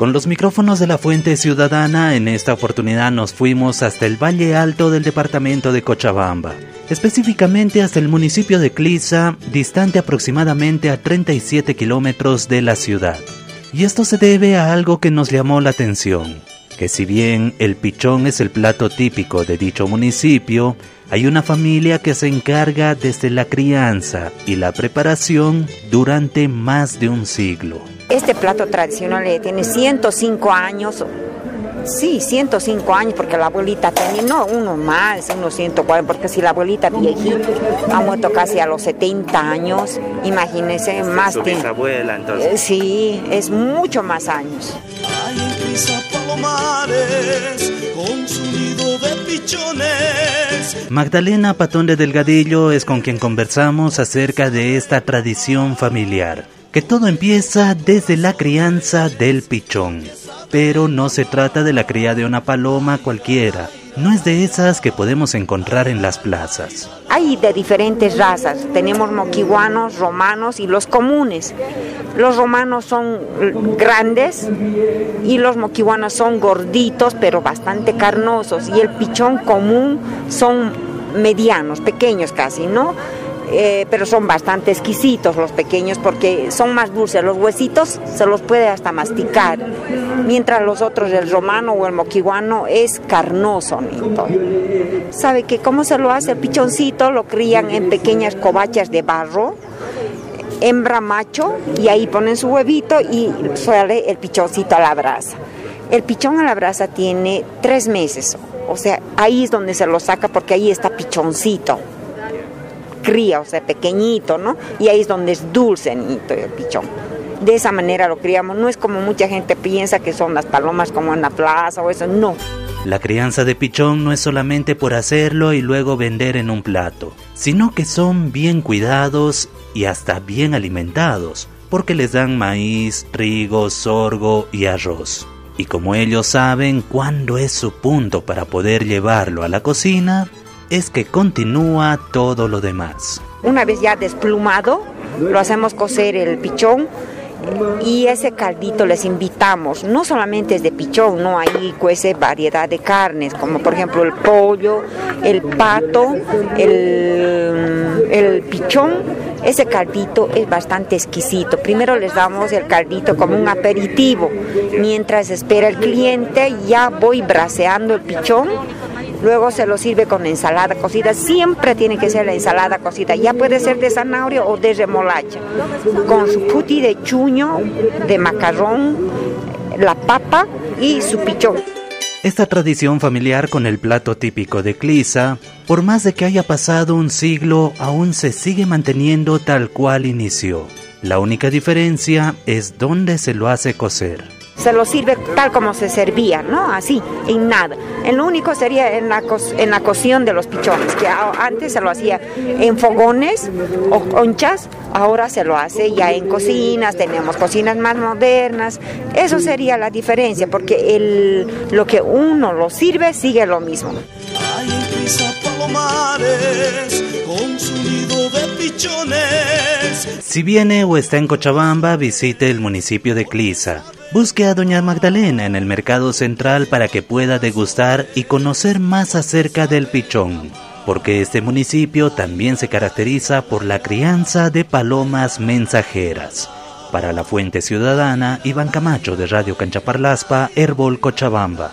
Con los micrófonos de la Fuente Ciudadana, en esta oportunidad nos fuimos hasta el Valle Alto del departamento de Cochabamba, específicamente hasta el municipio de Clisa, distante aproximadamente a 37 kilómetros de la ciudad. Y esto se debe a algo que nos llamó la atención, que si bien el pichón es el plato típico de dicho municipio, hay una familia que se encarga desde la crianza y la preparación durante más de un siglo. Este plato tradicional tiene 105 años. Sí, 105 años, porque la abuelita tenía, no, uno más, unos 140, porque si la abuelita viejita ha muerto casi a los 70 años, imagínense, más tiempo. abuela entonces? Eh, sí, es mucho más años. Magdalena Patón de Delgadillo es con quien conversamos acerca de esta tradición familiar que todo empieza desde la crianza del pichón. Pero no se trata de la cría de una paloma cualquiera, no es de esas que podemos encontrar en las plazas. Hay de diferentes razas, tenemos moquihuanos, romanos y los comunes. Los romanos son grandes y los moquihuanos son gorditos pero bastante carnosos y el pichón común son medianos, pequeños casi, ¿no? Eh, pero son bastante exquisitos los pequeños porque son más dulces. Los huesitos se los puede hasta masticar, mientras los otros, el romano o el moquiguano, es carnoso. ¿Sabe que cómo se lo hace? El pichoncito lo crían en pequeñas covachas de barro, hembra macho, y ahí ponen su huevito y sale el pichoncito a la brasa. El pichón a la brasa tiene tres meses, o sea, ahí es donde se lo saca porque ahí está pichoncito cría, o sea, pequeñito, ¿no? Y ahí es donde es dulce el pichón. De esa manera lo criamos, no es como mucha gente piensa que son las palomas como en la plaza o eso, no. La crianza de pichón no es solamente por hacerlo y luego vender en un plato, sino que son bien cuidados y hasta bien alimentados, porque les dan maíz, trigo, sorgo y arroz. Y como ellos saben cuándo es su punto para poder llevarlo a la cocina, es que continúa todo lo demás. Una vez ya desplumado, lo hacemos cocer el pichón y ese caldito les invitamos, no solamente es de pichón, no, ahí cuece variedad de carnes, como por ejemplo el pollo, el pato, el, el pichón, ese caldito es bastante exquisito. Primero les damos el caldito como un aperitivo, mientras espera el cliente ya voy braseando el pichón Luego se lo sirve con ensalada cocida. Siempre tiene que ser la ensalada cocida. Ya puede ser de zanahoria o de remolacha. Con su puti de chuño, de macarrón, la papa y su pichón. Esta tradición familiar con el plato típico de Clisa, por más de que haya pasado un siglo, aún se sigue manteniendo tal cual inició. La única diferencia es dónde se lo hace cocer se lo sirve tal como se servía, ¿no? Así, en nada. En lo único sería en la, en la cocción de los pichones, que antes se lo hacía en fogones o conchas, ahora se lo hace ya en cocinas, tenemos cocinas más modernas. Eso sería la diferencia, porque el, lo que uno lo sirve sigue lo mismo. Si viene o está en Cochabamba, visite el municipio de Clisa Busque a Doña Magdalena en el mercado central para que pueda degustar y conocer más acerca del pichón, porque este municipio también se caracteriza por la crianza de palomas mensajeras. Para la Fuente Ciudadana, Iván Camacho de Radio Canchaparlaspa, Herbol Cochabamba.